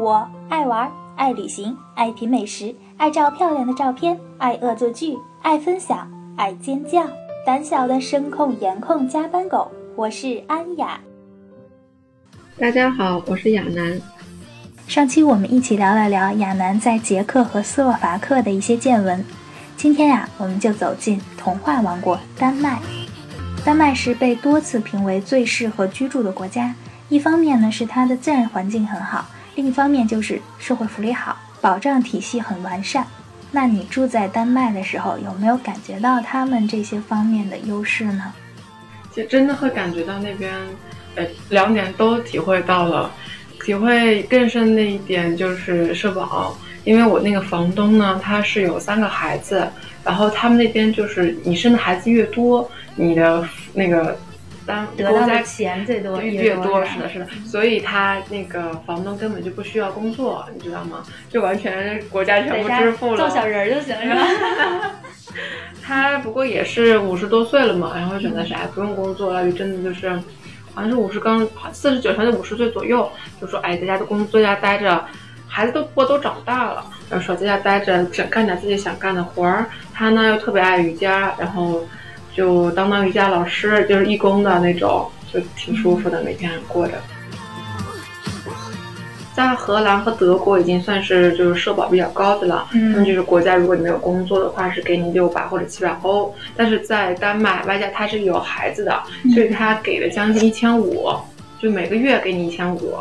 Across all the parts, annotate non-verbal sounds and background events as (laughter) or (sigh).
我爱玩，爱旅行，爱品美食，爱照漂亮的照片，爱恶作剧，爱分享，爱尖叫。胆小的声控颜控加班狗，我是安雅。大家好，我是亚楠。上期我们一起聊了聊亚楠在捷克和斯洛伐克的一些见闻。今天呀，我们就走进童话王国丹麦。丹麦是被多次评为最适合居住的国家。一方面呢，是它的自然环境很好。另一方面就是社会福利好，保障体系很完善。那你住在丹麦的时候，有没有感觉到他们这些方面的优势呢？就真的会感觉到那边，呃，两点都体会到了。体会更深的一点就是社保，因为我那个房东呢，他是有三个孩子，然后他们那边就是你生的孩子越多，你的那个。得到的钱最多越多，是的，是的，所以他那个房东根本就不需要工作，你知道吗？就完全国家全部支付了，造小人就行是吧？(laughs) 他不过也是五十多岁了嘛，然后选择啥不用工作了，就真的就是，好像是五十刚四十九还是五十岁左右，就说哎，在家都工作，在家待着，孩子都不过都长大了，然后说在家待着，想干点自己想干的活儿。他呢又特别爱瑜伽，然后。就当当瑜伽老师，就是义工的那种，就挺舒服的，每天过着。在荷兰和德国已经算是就是社保比较高的了，嗯，就是国家如果你没有工作的话，是给你六百或者七百欧。但是在丹麦，外加他是有孩子的，所以他给了将近一千五，就每个月给你一千五，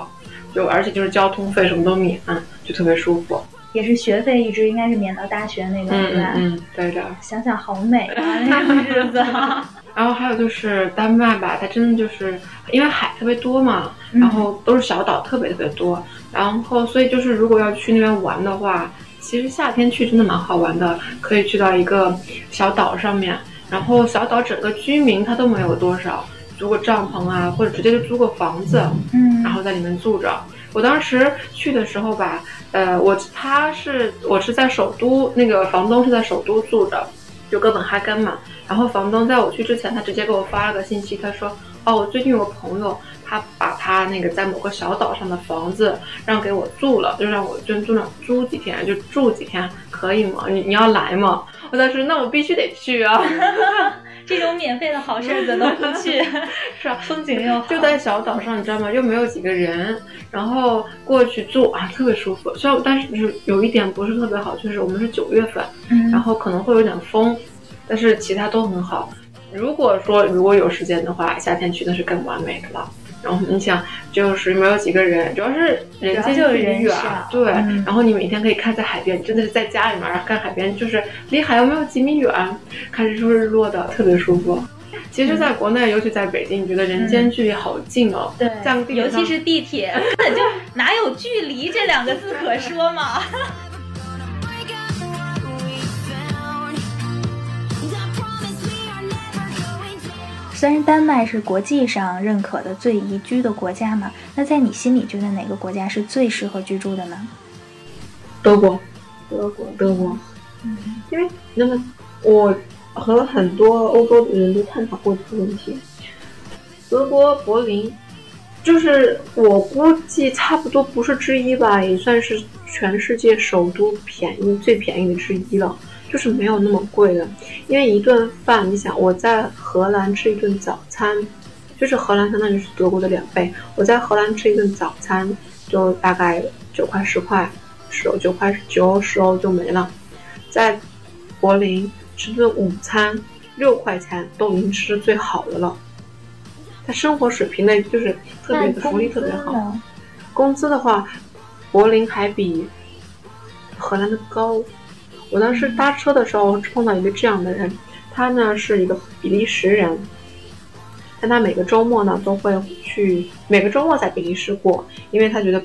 就而且就是交通费什么都免，就特别舒服。也是学费一直应该是免到大学那个，对吧？嗯，对的。想想好美啊，那个 (laughs) 日子。(laughs) 然后还有就是丹麦吧，它真的就是因为海特别多嘛，然后都是小岛，特别特别多。然后所以就是如果要去那边玩的话，其实夏天去真的蛮好玩的，可以去到一个小岛上面，然后小岛整个居民他都没有多少，租个帐篷啊，或者直接就租个房子，嗯，然后在里面住着。我当时去的时候吧，呃，我他是我是在首都，那个房东是在首都住着，就哥本哈根嘛。然后房东在我去之前，他直接给我发了个信息，他说：“哦，我最近有个朋友，他把他那个在某个小岛上的房子让给我住了，就让我就住那租几天，就住几天，可以吗？你你要来吗？”我当时那我必须得去啊。(laughs) 这种免费的好事儿怎么不去？(laughs) 是啊，风景又好，就在小岛上，你知道吗？又没有几个人，然后过去住啊，特别舒服。虽然但是就是有一点不是特别好，就是我们是九月份，然后可能会有点风，但是其他都很好。如果说如果有时间的话，夏天去那是更完美的了。然后你想，就是没有几个人，主要是人间距离远，对。然后你每天可以看在海边，真的是在家里面看海边，就是离海又没有几米远，看日出日落的，特别舒服。其实，在国内，尤其在北京，你觉得人间距离好近哦。对，尤其是地铁，(laughs) 根本就哪有距离这两个字可说嘛。虽然丹麦是国际上认可的最宜居的国家嘛，那在你心里觉得哪个国家是最适合居住的呢？德国，德国，德国。嗯，因为那么我和很多欧洲的人都探讨过这个问题。德国柏林，就是我估计差不多不是之一吧，也算是全世界首都便宜最便宜的之一了。就是没有那么贵的，因为一顿饭，你想我在荷兰吃一顿早餐，就是荷兰相当于是德国的两倍。我在荷兰吃一顿早餐就大概九块十块，十九块九十欧就没了。在柏林吃顿午餐六块钱都已经吃最好的了。他生活水平呢，就是特别的福利特别好。工资的话，柏林还比荷兰的高。我当时搭车的时候碰到一个这样的人，他呢是一个比利时人，但他每个周末呢都会去，每个周末在比利时过，因为他觉得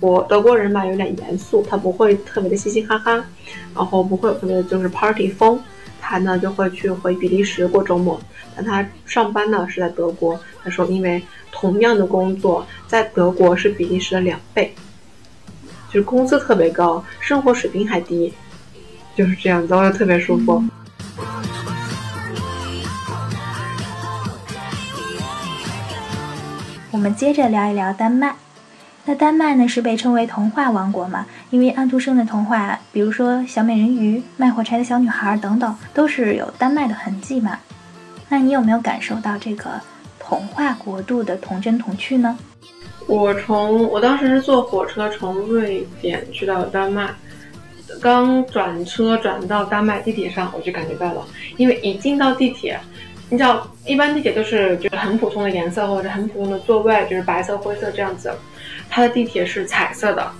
我德国人吧有点严肃，他不会特别的嘻嘻哈哈，然后不会有特别就是 party 风，他呢就会去回比利时过周末，但他上班呢是在德国，他说因为同样的工作在德国是比利时的两倍，就是工资特别高，生活水平还低。就是这样子，我就特别舒服。我们接着聊一聊丹麦。那丹麦呢是被称为童话王国嘛？因为安徒生的童话，比如说《小美人鱼》《卖火柴的小女孩》等等，都是有丹麦的痕迹嘛。那你有没有感受到这个童话国度的童真童趣呢？我从我当时是坐火车从瑞典去到丹麦，刚转车转到丹麦地铁上，我就感觉到了，因为一进到地铁。你知道，一般地铁都是就是很普通的颜色，或者很普通的座位，就是白色、灰色这样子。它的地铁是彩色的，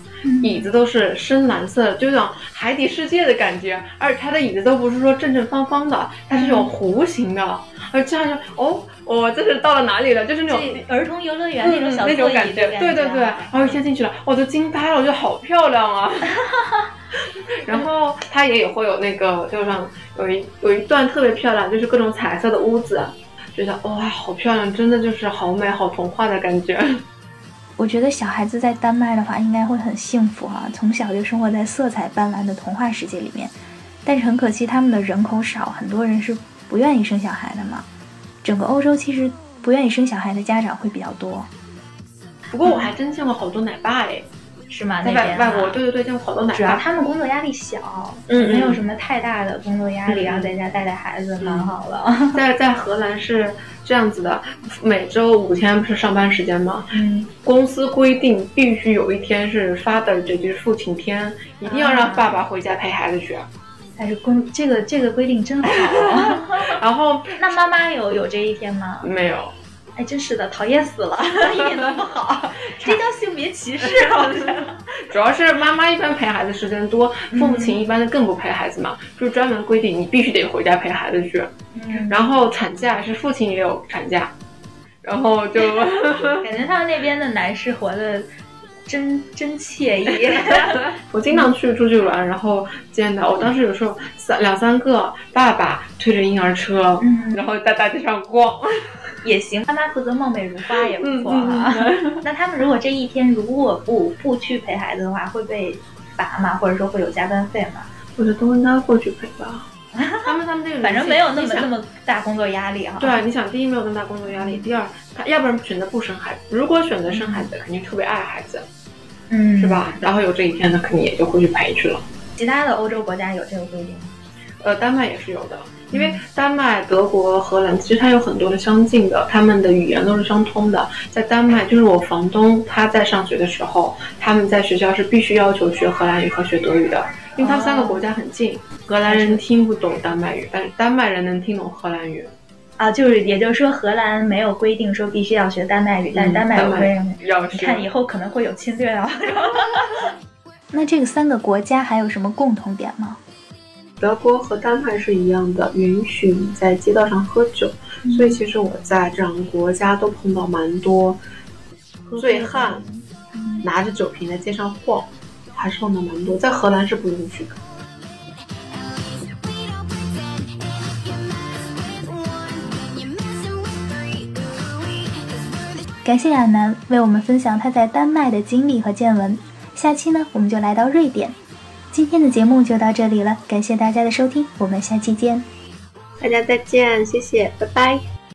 椅子都是深蓝色，就种海底世界的感觉。而且它的椅子都不是说正正方方的，它是那种弧形的。而这样就哦，我这是到了哪里了？就是那种儿童游乐园那种小那种感觉。对对对，然后一下进去了，我都惊呆了，我觉得好漂亮啊。(laughs) (laughs) 然后它也有会有那个，就像有一有一段特别漂亮，就是各种彩色的屋子，觉得哇，好漂亮，真的就是好美好童话的感觉。(laughs) 我觉得小孩子在丹麦的话，应该会很幸福哈，从小就生活在色彩斑斓的童话世界里面。但是很可惜，他们的人口少，很多人是不愿意生小孩的嘛。整个欧洲其实不愿意生小孩的家长会比较多。不过我还真见过好多奶爸哎。是吗？在外外国，对对对，就好多奶。主要他们工作压力小，嗯，没有什么太大的工作压力，然后在家带带孩子，蛮好了。(laughs) 在在荷兰是这样子的，每周五天不是上班时间吗？嗯，公司规定必须有一天是 Father，这就是父亲天，一定要让爸爸回家陪孩子去。但是公这个这个规定真好。(laughs) 然后那妈妈有有这一天吗？没有。哎，真是的，讨厌死了，(laughs) 一点都不好，这叫性别歧视好像。(laughs) 主要是妈妈一般陪孩子时间多，父亲一般更不陪孩子嘛，就是专门规定你必须得回家陪孩子去。嗯。然后产假是父亲也有产假，然后就 (laughs) 感觉他们那边的男士活的真真惬意。我经常去出去玩，然后见到我当时有时候三两三个爸爸推着婴儿车，然后在大街上逛。也行，妈妈负责貌美如花也不错哈。(laughs) 那他们如果这一天如果不不去陪孩子的话，会被罚吗？或者说会有加班费吗？我觉得都应该会去陪吧。(laughs) 他们他们这个反正没有那么那么大工作压力哈。对，你想，第一没有那么大工作压力，第二他要不然选择不生孩子，如果选择生孩子，肯定特别爱孩子，嗯，是吧？然后有这一天，他肯定也就会去陪去了。其他的欧洲国家有这个规定吗？呃，丹麦也是有的。因为丹麦、德国、荷兰其实它有很多的相近的，他们的语言都是相通的。在丹麦，就是我房东他在上学的时候，他们在学校是必须要求学荷兰语和学德语的，因为他们三个国家很近。荷兰人听不懂丹麦语，但是丹麦人能听懂荷兰语。啊，就是也就是说，荷兰没有规定说必须要学丹麦语，但是丹麦有规定。你看以后可能会有侵略啊。(laughs) 那这个三个国家还有什么共同点吗？德国和丹麦是一样的，允许你在街道上喝酒，所以其实我在这两个国家都碰到蛮多醉汉拿着酒瓶在街上晃，还是碰到蛮多。在荷兰是不允许的。感谢亚楠为我们分享他在丹麦的经历和见闻。下期呢，我们就来到瑞典。今天的节目就到这里了，感谢大家的收听，我们下期见。大家再见，谢谢，拜拜。